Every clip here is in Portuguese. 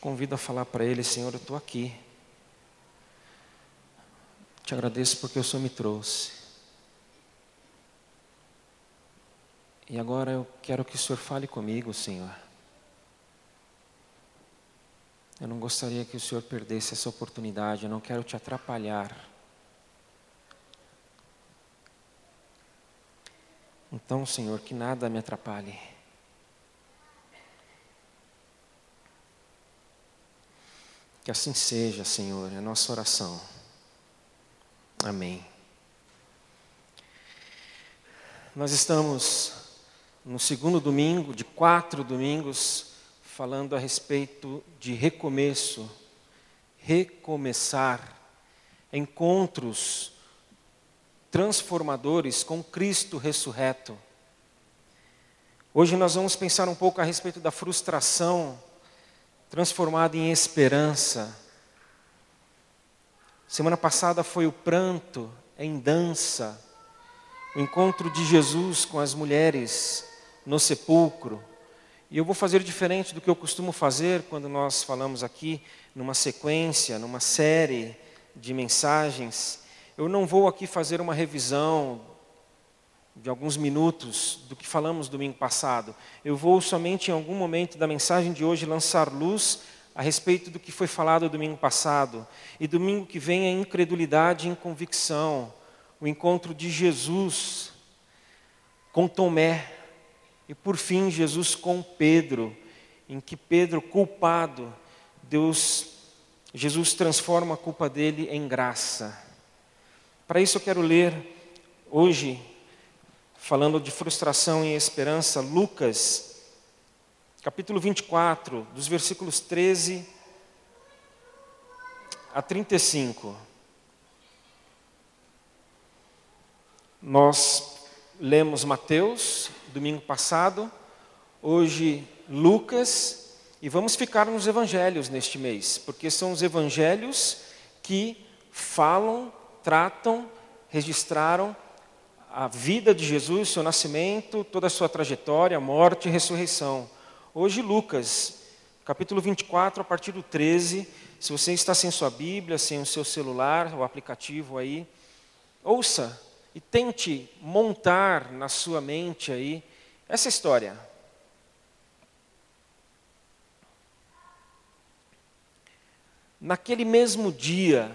convido a falar para Ele: Senhor, eu estou aqui. Te agradeço porque o Senhor me trouxe. E agora eu quero que o Senhor fale comigo, Senhor. Eu não gostaria que o Senhor perdesse essa oportunidade, eu não quero te atrapalhar. Então, Senhor, que nada me atrapalhe. Que assim seja, Senhor, é nossa oração. Amém. Nós estamos no segundo domingo de quatro domingos falando a respeito de recomeço, recomeçar, encontros transformadores com Cristo ressurreto. Hoje nós vamos pensar um pouco a respeito da frustração transformada em esperança. Semana passada foi o pranto em dança, o encontro de Jesus com as mulheres no sepulcro. E eu vou fazer diferente do que eu costumo fazer quando nós falamos aqui numa sequência, numa série de mensagens. Eu não vou aqui fazer uma revisão de alguns minutos do que falamos domingo passado. Eu vou somente em algum momento da mensagem de hoje lançar luz a respeito do que foi falado domingo passado. E domingo que vem a incredulidade e convicção, o encontro de Jesus com Tomé e por fim, Jesus com Pedro, em que Pedro, culpado, Deus, Jesus transforma a culpa dele em graça. Para isso eu quero ler hoje, falando de frustração e esperança, Lucas, capítulo 24, dos versículos 13 a 35. Nós lemos Mateus, domingo passado, hoje Lucas, e vamos ficar nos evangelhos neste mês, porque são os evangelhos que falam, tratam, registraram a vida de Jesus, seu nascimento, toda a sua trajetória, morte e ressurreição. Hoje Lucas, capítulo 24, a partir do 13, se você está sem sua Bíblia, sem o seu celular, o aplicativo aí, ouça e tente montar na sua mente aí essa história. Naquele mesmo dia,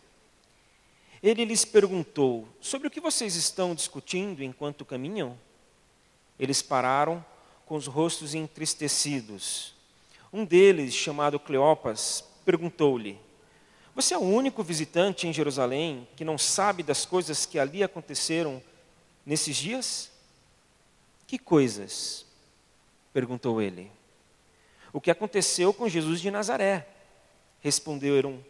Ele lhes perguntou: Sobre o que vocês estão discutindo enquanto caminham? Eles pararam com os rostos entristecidos. Um deles, chamado Cleopas, perguntou-lhe: você é o único visitante em Jerusalém que não sabe das coisas que ali aconteceram nesses dias? Que coisas? perguntou ele. O que aconteceu com Jesus de Nazaré? Responderam.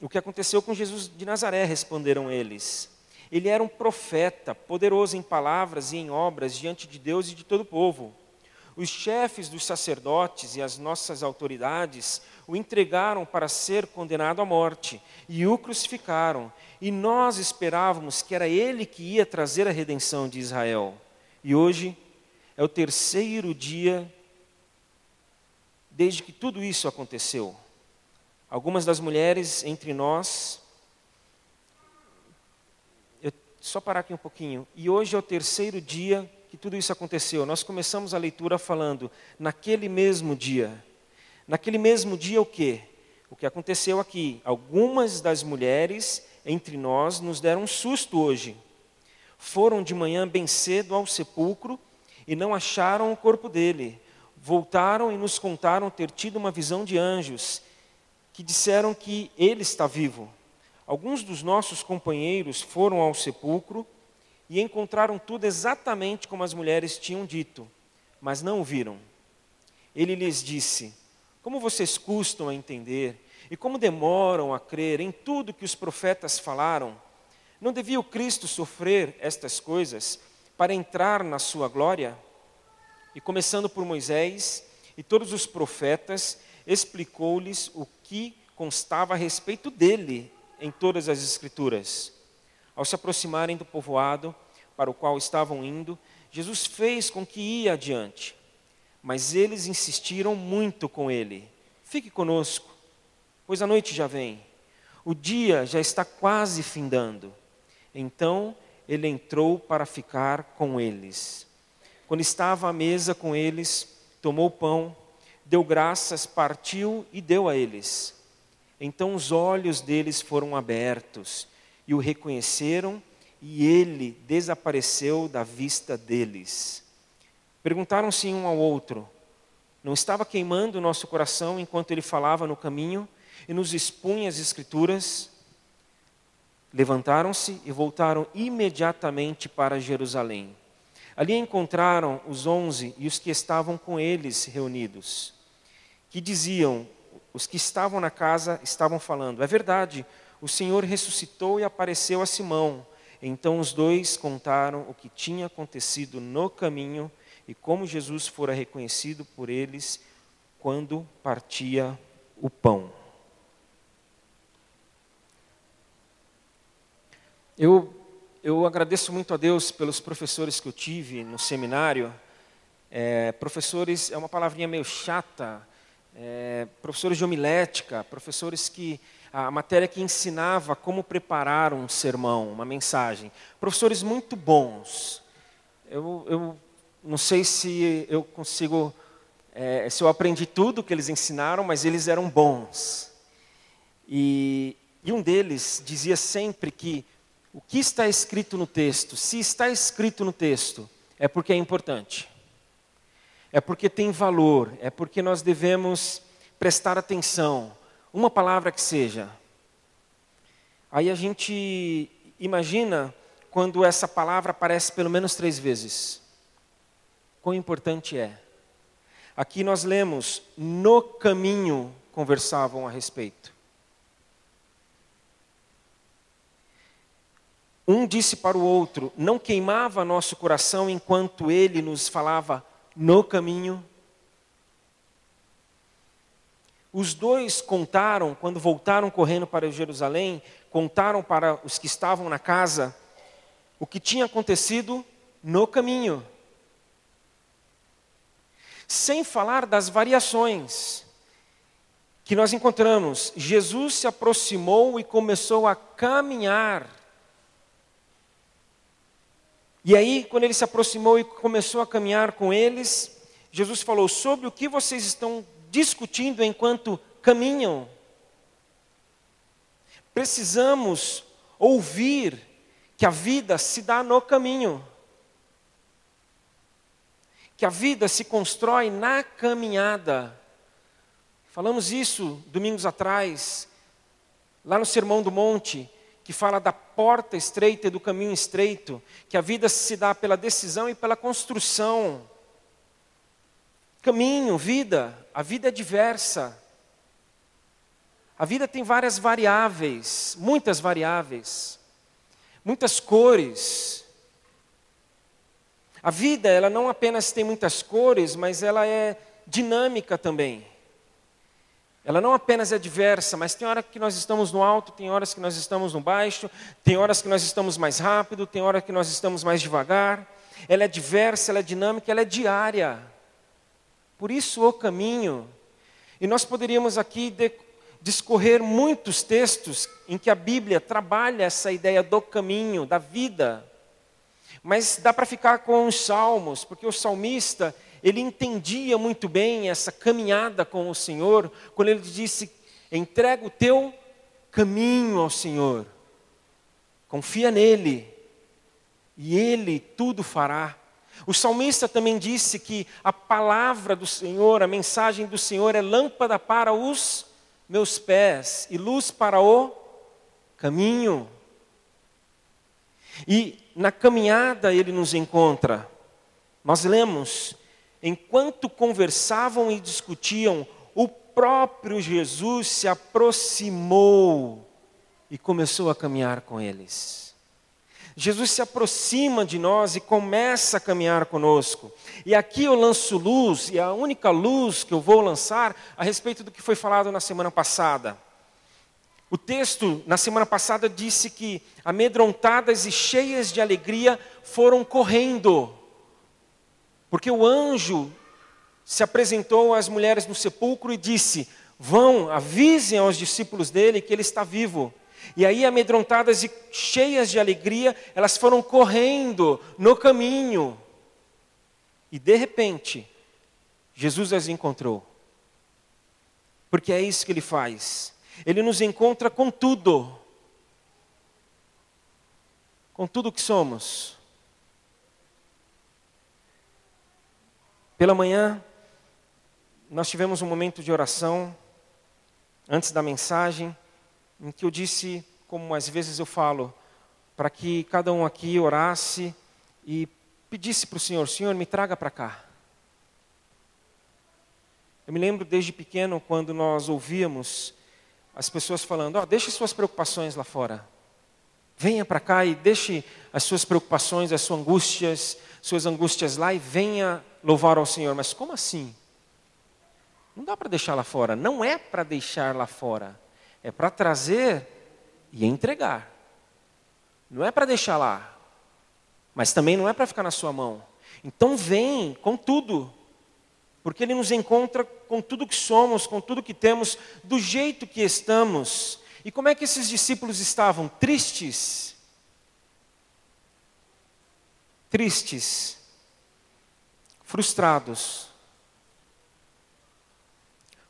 O que aconteceu com Jesus de Nazaré? Responderam eles. Ele era um profeta, poderoso em palavras e em obras diante de Deus e de todo o povo. Os chefes dos sacerdotes e as nossas autoridades o entregaram para ser condenado à morte e o crucificaram. E nós esperávamos que era ele que ia trazer a redenção de Israel. E hoje é o terceiro dia desde que tudo isso aconteceu. Algumas das mulheres entre nós. Eu, só parar aqui um pouquinho. E hoje é o terceiro dia que tudo isso aconteceu? Nós começamos a leitura falando, naquele mesmo dia. Naquele mesmo dia, o que? O que aconteceu aqui? Algumas das mulheres entre nós nos deram um susto hoje. Foram de manhã bem cedo ao sepulcro e não acharam o corpo dele. Voltaram e nos contaram ter tido uma visão de anjos que disseram que ele está vivo. Alguns dos nossos companheiros foram ao sepulcro e encontraram tudo exatamente como as mulheres tinham dito, mas não o viram. Ele lhes disse: como vocês custam a entender e como demoram a crer em tudo que os profetas falaram. Não devia o Cristo sofrer estas coisas para entrar na sua glória? E começando por Moisés e todos os profetas, explicou-lhes o que constava a respeito dele em todas as Escrituras. Ao se aproximarem do povoado para o qual estavam indo, Jesus fez com que ia adiante. Mas eles insistiram muito com ele: Fique conosco, pois a noite já vem. O dia já está quase findando. Então ele entrou para ficar com eles. Quando estava à mesa com eles, tomou pão, deu graças, partiu e deu a eles. Então os olhos deles foram abertos e o reconheceram, e ele desapareceu da vista deles. Perguntaram-se um ao outro: Não estava queimando o nosso coração enquanto ele falava no caminho e nos expunha as Escrituras? Levantaram-se e voltaram imediatamente para Jerusalém. Ali encontraram os onze e os que estavam com eles reunidos, que diziam: os que estavam na casa estavam falando, é verdade, o Senhor ressuscitou e apareceu a Simão. Então os dois contaram o que tinha acontecido no caminho e como Jesus fora reconhecido por eles quando partia o pão. Eu, eu agradeço muito a Deus pelos professores que eu tive no seminário. É, professores é uma palavrinha meio chata. É, professores de homilética, professores que a matéria que ensinava como preparar um sermão, uma mensagem. Professores muito bons. Eu, eu não sei se eu consigo, é, se eu aprendi tudo que eles ensinaram, mas eles eram bons. E, e um deles dizia sempre que o que está escrito no texto, se está escrito no texto, é porque é importante. É porque tem valor, é porque nós devemos prestar atenção uma palavra que seja. Aí a gente imagina quando essa palavra aparece pelo menos três vezes. Quão importante é. Aqui nós lemos: no caminho conversavam a respeito. Um disse para o outro: não queimava nosso coração enquanto ele nos falava no caminho os dois contaram, quando voltaram correndo para Jerusalém, contaram para os que estavam na casa o que tinha acontecido no caminho. Sem falar das variações que nós encontramos. Jesus se aproximou e começou a caminhar. E aí, quando ele se aproximou e começou a caminhar com eles, Jesus falou: Sobre o que vocês estão discutindo enquanto caminham. Precisamos ouvir que a vida se dá no caminho. Que a vida se constrói na caminhada. Falamos isso domingos atrás, lá no Sermão do Monte, que fala da porta estreita e do caminho estreito, que a vida se dá pela decisão e pela construção. Caminho, vida, a vida é diversa. A vida tem várias variáveis, muitas variáveis, muitas cores. A vida, ela não apenas tem muitas cores, mas ela é dinâmica também. Ela não apenas é diversa, mas tem hora que nós estamos no alto, tem horas que nós estamos no baixo, tem horas que nós estamos mais rápido, tem hora que nós estamos mais devagar. Ela é diversa, ela é dinâmica, ela é diária. Por isso o caminho. E nós poderíamos aqui discorrer muitos textos em que a Bíblia trabalha essa ideia do caminho, da vida. Mas dá para ficar com os salmos, porque o salmista, ele entendia muito bem essa caminhada com o Senhor, quando ele disse: entrega o teu caminho ao Senhor, confia nele, e ele tudo fará. O salmista também disse que a palavra do Senhor, a mensagem do Senhor é lâmpada para os meus pés e luz para o caminho. E na caminhada ele nos encontra. Nós lemos, enquanto conversavam e discutiam, o próprio Jesus se aproximou e começou a caminhar com eles. Jesus se aproxima de nós e começa a caminhar conosco. E aqui eu lanço luz, e a única luz que eu vou lançar a respeito do que foi falado na semana passada. O texto, na semana passada, disse que amedrontadas e cheias de alegria foram correndo, porque o anjo se apresentou às mulheres no sepulcro e disse: Vão, avisem aos discípulos dele que ele está vivo. E aí, amedrontadas e cheias de alegria, elas foram correndo no caminho. E de repente, Jesus as encontrou. Porque é isso que ele faz. Ele nos encontra com tudo. Com tudo que somos. Pela manhã, nós tivemos um momento de oração, antes da mensagem, em que eu disse, como às vezes eu falo, para que cada um aqui orasse e pedisse para o Senhor: Senhor, me traga para cá. Eu me lembro desde pequeno quando nós ouvíamos as pessoas falando: oh, deixe suas preocupações lá fora. Venha para cá e deixe as suas preocupações, as suas angústias, suas angústias lá e venha louvar ao Senhor. Mas como assim? Não dá para deixar lá fora. Não é para deixar lá fora. É para trazer e entregar. Não é para deixar lá. Mas também não é para ficar na sua mão. Então vem com tudo porque Ele nos encontra com tudo que somos, com tudo que temos, do jeito que estamos. E como é que esses discípulos estavam? Tristes. Tristes. Frustrados.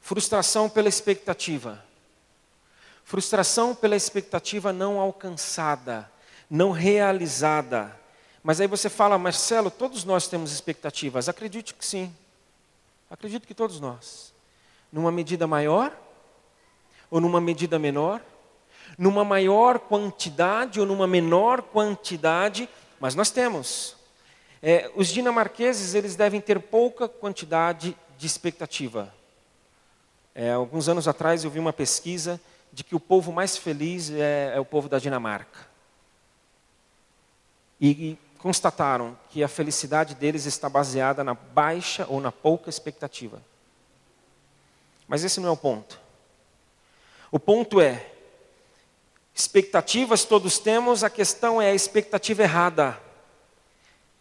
Frustração pela expectativa. Frustração pela expectativa não alcançada, não realizada. Mas aí você fala, Marcelo, todos nós temos expectativas. Acredite que sim. Acredito que todos nós. Numa medida maior ou numa medida menor, numa maior quantidade ou numa menor quantidade, mas nós temos. É, os dinamarqueses eles devem ter pouca quantidade de expectativa. É, alguns anos atrás eu vi uma pesquisa de que o povo mais feliz é, é o povo da Dinamarca. E, e constataram que a felicidade deles está baseada na baixa ou na pouca expectativa. Mas esse não é o ponto. O ponto é: expectativas todos temos, a questão é a expectativa errada.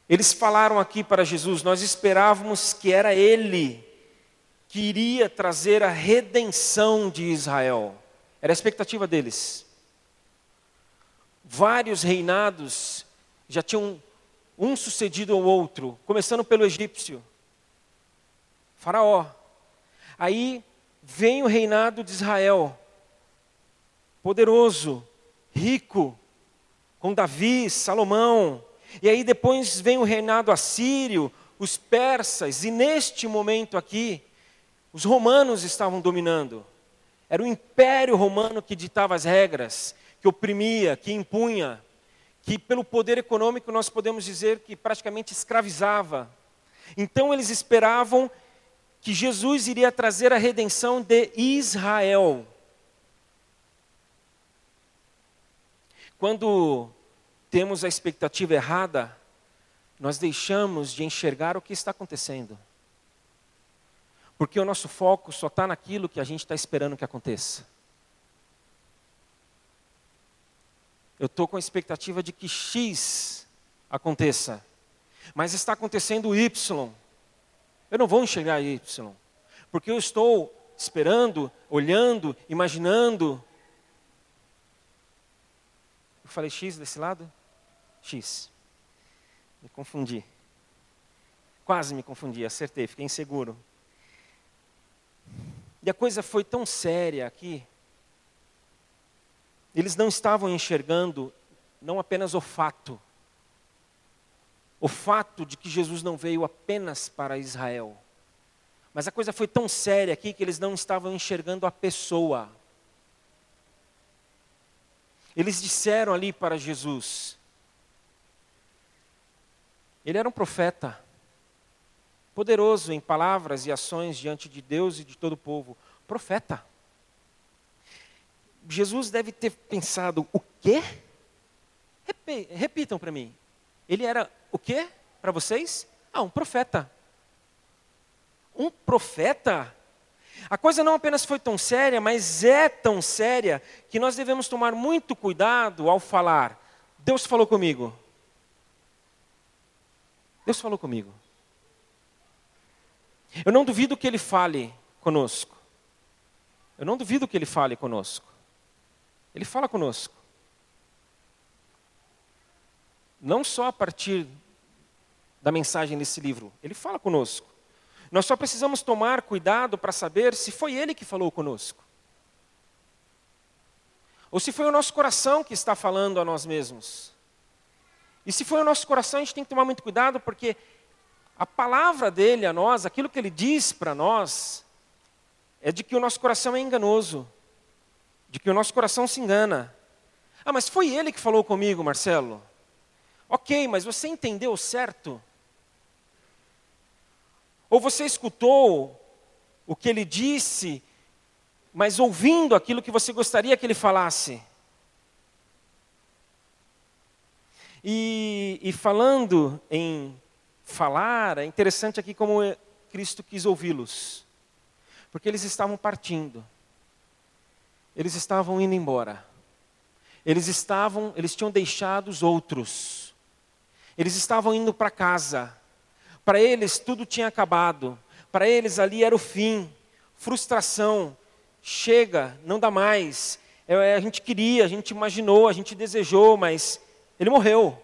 Eles falaram aqui para Jesus: nós esperávamos que era Ele que iria trazer a redenção de Israel. Era a expectativa deles. Vários reinados já tinham um sucedido ao outro, começando pelo egípcio, Faraó. Aí vem o reinado de Israel, poderoso, rico, com Davi, Salomão. E aí depois vem o reinado assírio, os persas, e neste momento aqui, os romanos estavam dominando. Era o império romano que ditava as regras, que oprimia, que impunha que pelo poder econômico nós podemos dizer que praticamente escravizava. Então eles esperavam que Jesus iria trazer a redenção de Israel. Quando temos a expectativa errada, nós deixamos de enxergar o que está acontecendo. Porque o nosso foco só está naquilo que a gente está esperando que aconteça. Eu estou com a expectativa de que X aconteça. Mas está acontecendo Y. Eu não vou enxergar Y. Porque eu estou esperando, olhando, imaginando. Eu falei X desse lado? X. Me confundi. Quase me confundi, acertei, fiquei inseguro. E a coisa foi tão séria aqui, eles não estavam enxergando não apenas o fato, o fato de que Jesus não veio apenas para Israel, mas a coisa foi tão séria aqui que eles não estavam enxergando a pessoa. Eles disseram ali para Jesus, ele era um profeta, poderoso em palavras e ações diante de Deus e de todo o povo, profeta. Jesus deve ter pensado: o quê? Repitam para mim. Ele era o quê para vocês? Ah, um profeta. Um profeta? A coisa não apenas foi tão séria, mas é tão séria que nós devemos tomar muito cuidado ao falar. Deus falou comigo. Deus falou comigo. Eu não duvido que Ele fale conosco. Eu não duvido que Ele fale conosco. Ele fala conosco. Não só a partir da mensagem desse livro, Ele fala conosco. Nós só precisamos tomar cuidado para saber se foi Ele que falou conosco. Ou se foi o nosso coração que está falando a nós mesmos. E se foi o nosso coração, a gente tem que tomar muito cuidado, porque a palavra dele a nós, aquilo que ele diz para nós, é de que o nosso coração é enganoso, de que o nosso coração se engana. Ah, mas foi ele que falou comigo, Marcelo. Ok, mas você entendeu certo? Ou você escutou o que ele disse, mas ouvindo aquilo que você gostaria que ele falasse? E, e falando em falar, é interessante aqui como Cristo quis ouvi-los. Porque eles estavam partindo. Eles estavam indo embora. Eles estavam, eles tinham deixado os outros. Eles estavam indo para casa. Para eles tudo tinha acabado. Para eles ali era o fim. Frustração. Chega, não dá mais. É, a gente queria, a gente imaginou, a gente desejou, mas ele morreu.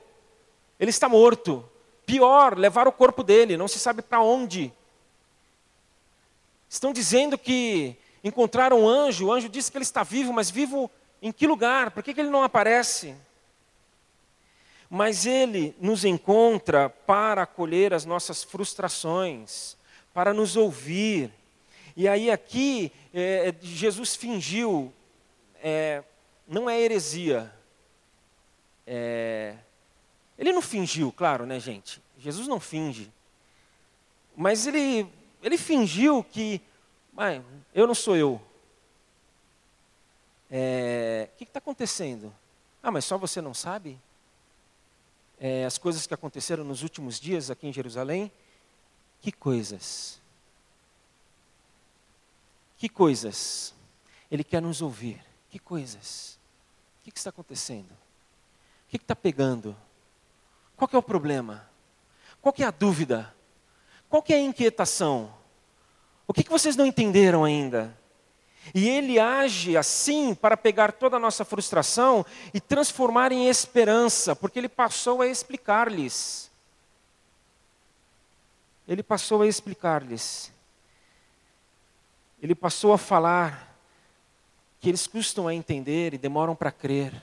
Ele está morto. Pior, levar o corpo dele, não se sabe para onde. Estão dizendo que encontraram um anjo, o anjo disse que ele está vivo, mas vivo em que lugar? Por que, que ele não aparece? Mas ele nos encontra para acolher as nossas frustrações, para nos ouvir. E aí aqui, é, Jesus fingiu, é, não é heresia, é, ele não fingiu, claro, né, gente? Jesus não finge. Mas ele, ele fingiu que, eu não sou eu. É, o que está acontecendo? Ah, mas só você não sabe? É, as coisas que aconteceram nos últimos dias aqui em Jerusalém? Que coisas? Que coisas? Ele quer nos ouvir. Que coisas? O que, que está acontecendo? O que está pegando? Qual é o problema? Qual é a dúvida? Qual é a inquietação? O que, que vocês não entenderam ainda? E ele age assim para pegar toda a nossa frustração e transformar em esperança, porque ele passou a explicar-lhes. Ele passou a explicar-lhes. Ele passou a falar que eles custam a entender e demoram para crer.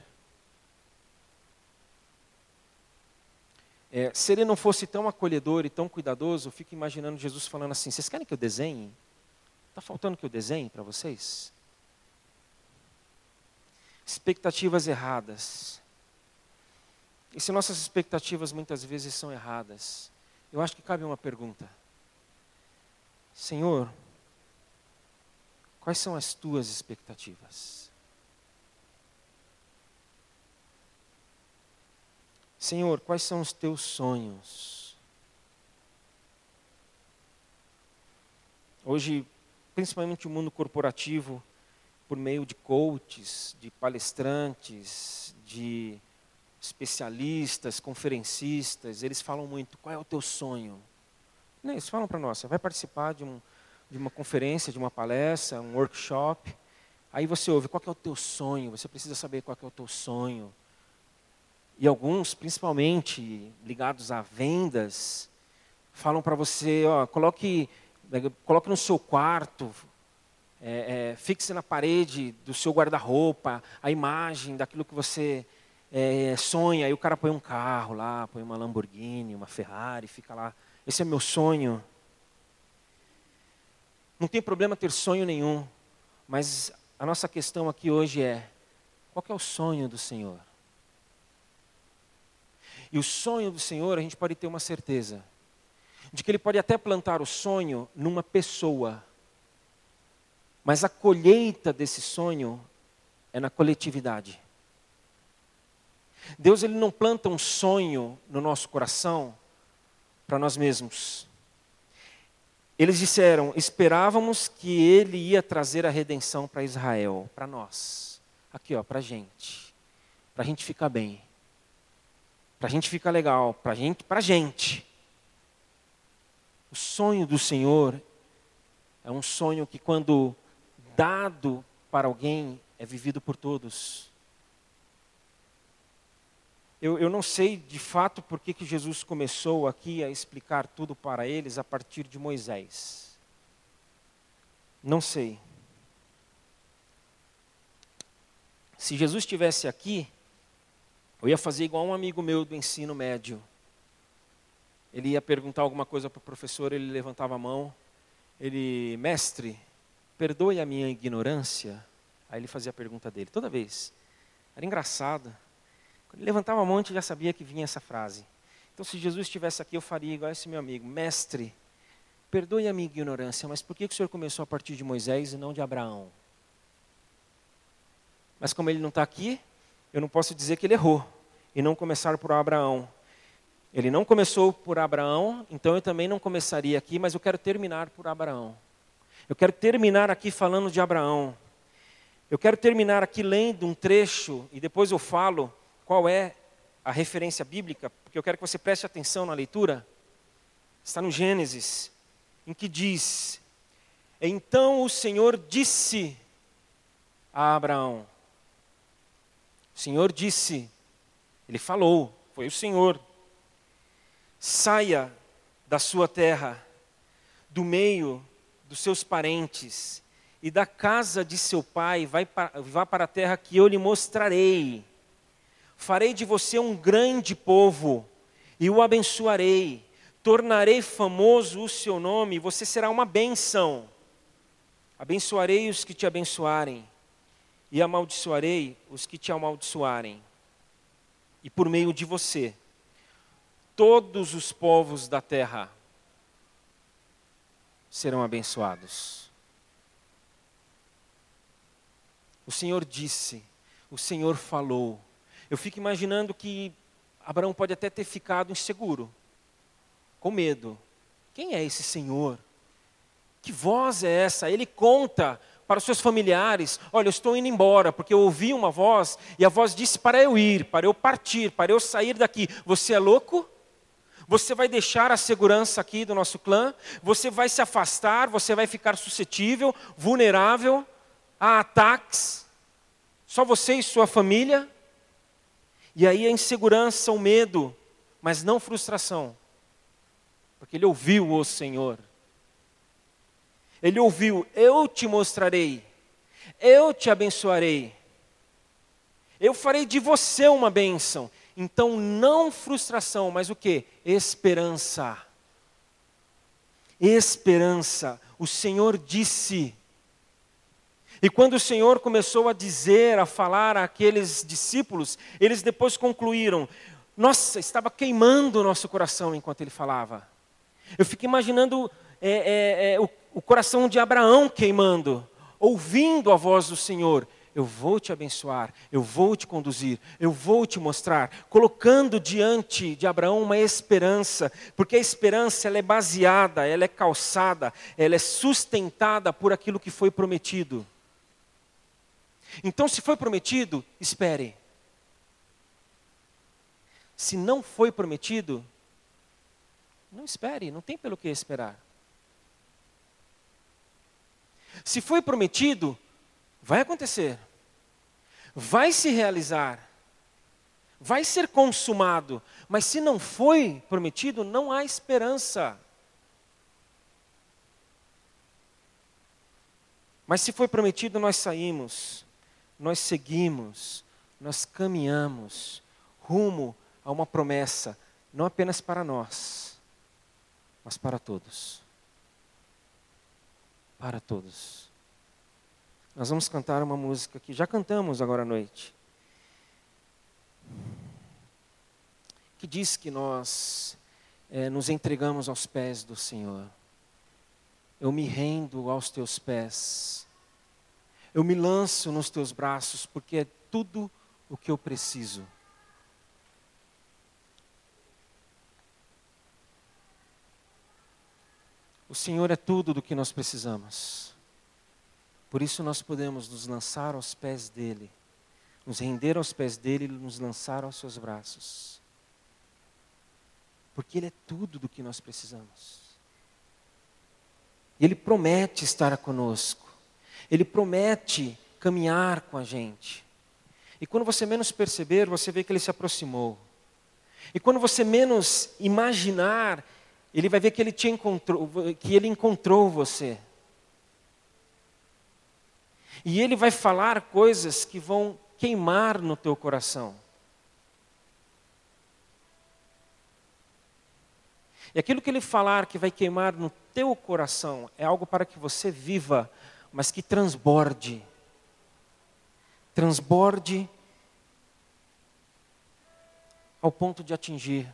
É, se ele não fosse tão acolhedor e tão cuidadoso, eu fico imaginando Jesus falando assim: vocês querem que eu desenhe? Está faltando que eu desenhe para vocês? Expectativas erradas. E se nossas expectativas muitas vezes são erradas, eu acho que cabe uma pergunta: Senhor, quais são as tuas expectativas? Senhor, quais são os teus sonhos? Hoje, principalmente o mundo corporativo, por meio de coaches, de palestrantes, de especialistas, conferencistas, eles falam muito: qual é o teu sonho? Não, eles falam para nós: você vai participar de, um, de uma conferência, de uma palestra, um workshop. Aí você ouve: qual é o teu sonho? Você precisa saber qual é o teu sonho. E alguns, principalmente ligados a vendas, falam para você, ó, coloque, coloque no seu quarto, é, é, fixe na parede do seu guarda-roupa a imagem daquilo que você é, sonha. Aí o cara põe um carro lá, põe uma Lamborghini, uma Ferrari, fica lá. Esse é meu sonho. Não tem problema ter sonho nenhum, mas a nossa questão aqui hoje é: qual é o sonho do Senhor? E o sonho do Senhor, a gente pode ter uma certeza de que Ele pode até plantar o sonho numa pessoa, Mas a colheita desse sonho é na coletividade. Deus ele não planta um sonho no nosso coração para nós mesmos. Eles disseram: esperávamos que ele ia trazer a redenção para Israel, para nós, aqui ó, para a gente, para a gente ficar bem, para a gente ficar legal, para gente, para a gente. O sonho do Senhor é um sonho que, quando dado para alguém, é vivido por todos. Eu, eu não sei de fato por que, que Jesus começou aqui a explicar tudo para eles a partir de Moisés. Não sei. Se Jesus estivesse aqui, eu ia fazer igual um amigo meu do ensino médio. Ele ia perguntar alguma coisa para o professor, ele levantava a mão. Ele, mestre, perdoe a minha ignorância. Aí ele fazia a pergunta dele, toda vez. Era engraçado. Quando ele levantava a mão, a gente já sabia que vinha essa frase. Então, se Jesus estivesse aqui, eu faria igual esse meu amigo: Mestre, perdoe a minha ignorância, mas por que o senhor começou a partir de Moisés e não de Abraão? Mas como ele não está aqui, eu não posso dizer que ele errou e não começar por Abraão. Ele não começou por Abraão, então eu também não começaria aqui, mas eu quero terminar por Abraão. Eu quero terminar aqui falando de Abraão. Eu quero terminar aqui lendo um trecho e depois eu falo qual é a referência bíblica, porque eu quero que você preste atenção na leitura. Está no Gênesis, em que diz: Então o Senhor disse a Abraão. O Senhor disse, ele falou, foi o Senhor. Saia da sua terra, do meio dos seus parentes e da casa de seu pai, vai vá para a terra que eu lhe mostrarei. Farei de você um grande povo e o abençoarei. Tornarei famoso o seu nome, você será uma bênção. Abençoarei os que te abençoarem e amaldiçoarei os que te amaldiçoarem. E por meio de você, todos os povos da terra serão abençoados. O Senhor disse, o Senhor falou, eu fico imaginando que Abraão pode até ter ficado inseguro, com medo. Quem é esse Senhor? Que voz é essa? Ele conta para os seus familiares: Olha, eu estou indo embora, porque eu ouvi uma voz, e a voz disse para eu ir, para eu partir, para eu sair daqui. Você é louco? Você vai deixar a segurança aqui do nosso clã? Você vai se afastar? Você vai ficar suscetível, vulnerável a ataques? Só você e sua família? E aí a insegurança, o medo, mas não frustração. Porque ele ouviu o Senhor. Ele ouviu: Eu te mostrarei, eu te abençoarei, eu farei de você uma bênção. Então, não frustração, mas o que? Esperança. Esperança. O Senhor disse: e quando o Senhor começou a dizer, a falar àqueles discípulos, eles depois concluíram: Nossa, estava queimando o nosso coração enquanto ele falava. Eu fico imaginando é, é, é, o, o coração de Abraão queimando, ouvindo a voz do Senhor. Eu vou te abençoar, eu vou te conduzir, eu vou te mostrar, colocando diante de Abraão uma esperança, porque a esperança ela é baseada, ela é calçada, ela é sustentada por aquilo que foi prometido. Então, se foi prometido, espere. Se não foi prometido, não espere, não tem pelo que esperar. Se foi prometido, vai acontecer, vai se realizar, vai ser consumado, mas se não foi prometido, não há esperança. Mas se foi prometido, nós saímos nós seguimos, nós caminhamos rumo a uma promessa, não apenas para nós, mas para todos. Para todos. Nós vamos cantar uma música que já cantamos agora à noite. Que diz que nós é, nos entregamos aos pés do Senhor. Eu me rendo aos teus pés Eu me lanço nos teus braços, porque é tudo o que eu preciso. O Senhor é tudo do que nós precisamos. Por isso nós podemos nos lançar aos pés dele, nos render aos pés dele e nos lançar aos seus braços. Porque ele é tudo do que nós precisamos. E ele promete estar conosco. Ele promete caminhar com a gente. E quando você menos perceber, você vê que ele se aproximou. E quando você menos imaginar, ele vai ver que ele te encontrou, que ele encontrou você. E ele vai falar coisas que vão queimar no teu coração. E aquilo que ele falar que vai queimar no teu coração é algo para que você viva, mas que transborde. Transborde ao ponto de atingir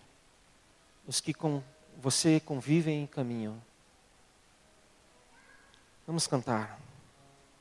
os que com você convivem e caminham. Vamos cantar.